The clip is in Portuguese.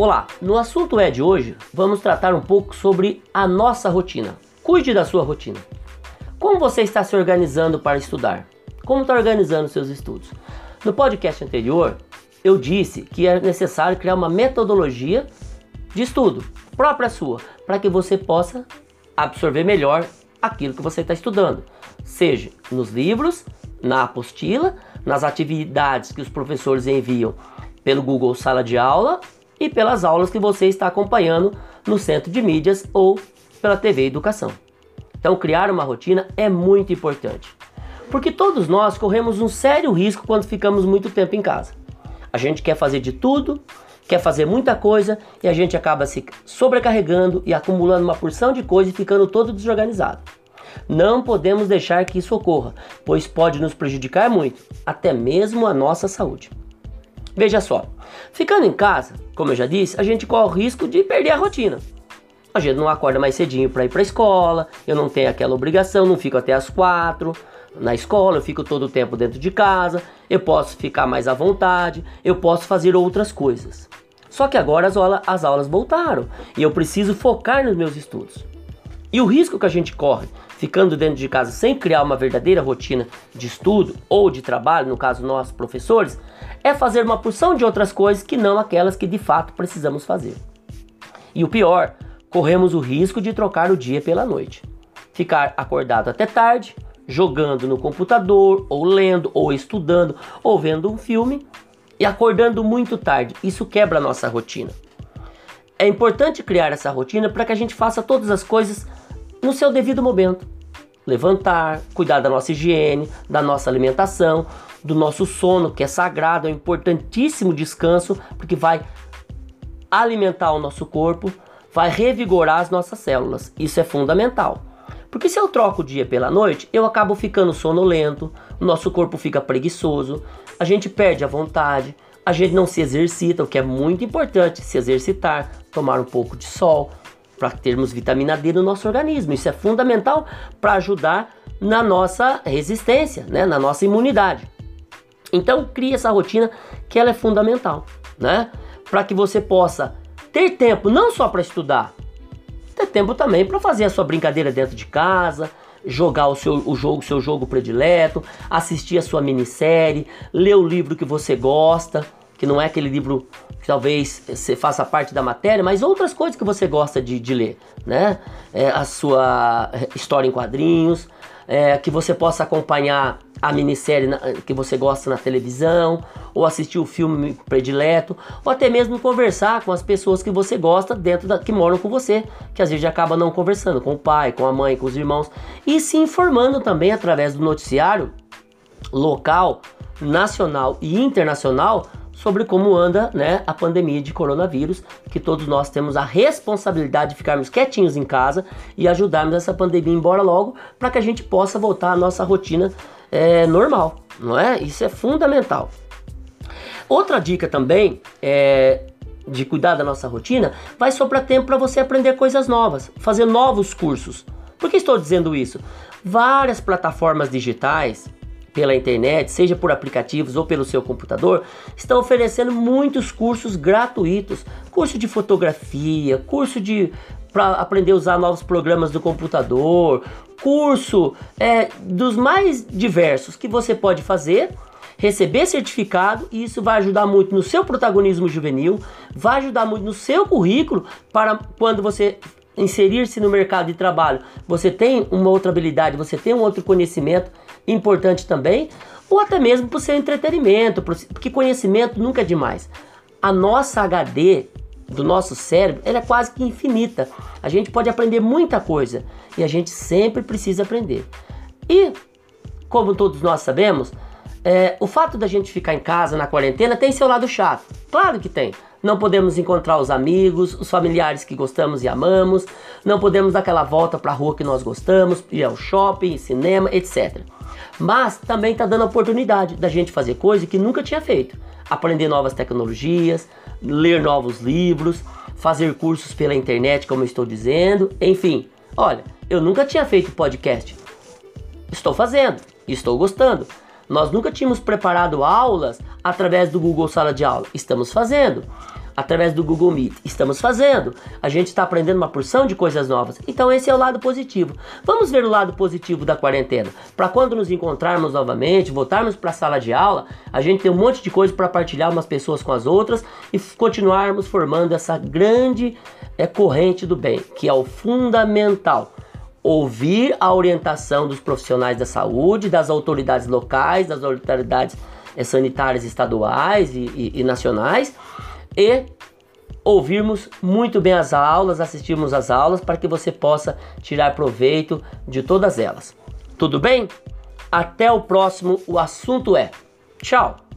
Olá, no assunto é de hoje, vamos tratar um pouco sobre a nossa rotina. Cuide da sua rotina. Como você está se organizando para estudar? Como está organizando seus estudos? No podcast anterior, eu disse que é necessário criar uma metodologia de estudo própria sua, para que você possa absorver melhor aquilo que você está estudando, seja nos livros, na apostila, nas atividades que os professores enviam pelo Google Sala de Aula e pelas aulas que você está acompanhando no centro de mídias ou pela TV Educação. Então, criar uma rotina é muito importante, porque todos nós corremos um sério risco quando ficamos muito tempo em casa. A gente quer fazer de tudo, quer fazer muita coisa e a gente acaba se sobrecarregando e acumulando uma porção de coisa e ficando todo desorganizado. Não podemos deixar que isso ocorra, pois pode nos prejudicar muito, até mesmo a nossa saúde. Veja só, ficando em casa, como eu já disse, a gente corre o risco de perder a rotina. A gente não acorda mais cedinho para ir para a escola, eu não tenho aquela obrigação, não fico até as quatro na escola, eu fico todo o tempo dentro de casa, eu posso ficar mais à vontade, eu posso fazer outras coisas. Só que agora as, as aulas voltaram e eu preciso focar nos meus estudos. E o risco que a gente corre ficando dentro de casa sem criar uma verdadeira rotina de estudo ou de trabalho, no caso nós professores, é fazer uma porção de outras coisas que não aquelas que de fato precisamos fazer. E o pior, corremos o risco de trocar o dia pela noite. Ficar acordado até tarde, jogando no computador, ou lendo, ou estudando, ou vendo um filme e acordando muito tarde. Isso quebra a nossa rotina. É importante criar essa rotina para que a gente faça todas as coisas no seu devido momento. Levantar, cuidar da nossa higiene, da nossa alimentação, do nosso sono, que é sagrado, é um importantíssimo descanso, porque vai alimentar o nosso corpo, vai revigorar as nossas células. Isso é fundamental. Porque se eu troco o dia pela noite, eu acabo ficando sonolento, o nosso corpo fica preguiçoso, a gente perde a vontade, a gente não se exercita, o que é muito importante, se exercitar, tomar um pouco de sol, para termos vitamina D no nosso organismo. Isso é fundamental para ajudar na nossa resistência, né? na nossa imunidade. Então crie essa rotina que ela é fundamental, né? Para que você possa ter tempo não só para estudar, ter tempo também para fazer a sua brincadeira dentro de casa, jogar o seu o jogo, seu jogo predileto, assistir a sua minissérie, ler o livro que você gosta, que não é aquele livro que talvez você faça parte da matéria, mas outras coisas que você gosta de, de ler, né? É, a sua história em quadrinhos, é, que você possa acompanhar a minissérie na, que você gosta na televisão, ou assistir o filme predileto, ou até mesmo conversar com as pessoas que você gosta dentro da, que moram com você, que às vezes acaba não conversando com o pai, com a mãe, com os irmãos, e se informando também através do noticiário local, nacional e internacional sobre como anda né, a pandemia de coronavírus, que todos nós temos a responsabilidade de ficarmos quietinhos em casa e ajudarmos essa pandemia embora logo, para que a gente possa voltar à nossa rotina é, normal, não é? Isso é fundamental. Outra dica também é de cuidar da nossa rotina, vai sobrar tempo para você aprender coisas novas, fazer novos cursos. Por que estou dizendo isso? Várias plataformas digitais pela internet, seja por aplicativos ou pelo seu computador, estão oferecendo muitos cursos gratuitos, curso de fotografia, curso de para aprender a usar novos programas do computador, curso é, dos mais diversos que você pode fazer, receber certificado e isso vai ajudar muito no seu protagonismo juvenil, vai ajudar muito no seu currículo para quando você inserir-se no mercado de trabalho, você tem uma outra habilidade, você tem um outro conhecimento importante também, ou até mesmo para o seu entretenimento, porque conhecimento nunca é demais. A nossa HD do nosso cérebro ela é quase que infinita. A gente pode aprender muita coisa e a gente sempre precisa aprender. E, como todos nós sabemos, é, o fato da gente ficar em casa na quarentena tem seu lado chato. Claro que tem. Não podemos encontrar os amigos, os familiares que gostamos e amamos. Não podemos dar aquela volta para a rua que nós gostamos, ir ao shopping, cinema, etc. Mas também está dando a oportunidade da gente fazer coisa que nunca tinha feito. Aprender novas tecnologias, ler novos livros, fazer cursos pela internet, como eu estou dizendo. Enfim, olha, eu nunca tinha feito podcast. Estou fazendo, estou gostando. Nós nunca tínhamos preparado aulas através do Google Sala de Aula. Estamos fazendo. através do Google Meet. Estamos fazendo. A gente está aprendendo uma porção de coisas novas. Então esse é o lado positivo. Vamos ver o lado positivo da quarentena. Para quando nos encontrarmos novamente, voltarmos para a sala de aula, a gente tem um monte de coisa para partilhar umas pessoas com as outras e continuarmos formando essa grande é, corrente do bem, que é o fundamental ouvir a orientação dos profissionais da saúde, das autoridades locais, das autoridades é, sanitárias estaduais e, e, e nacionais e ouvirmos muito bem as aulas, assistirmos as aulas para que você possa tirar proveito de todas elas. Tudo bem? Até o próximo. O assunto é. Tchau!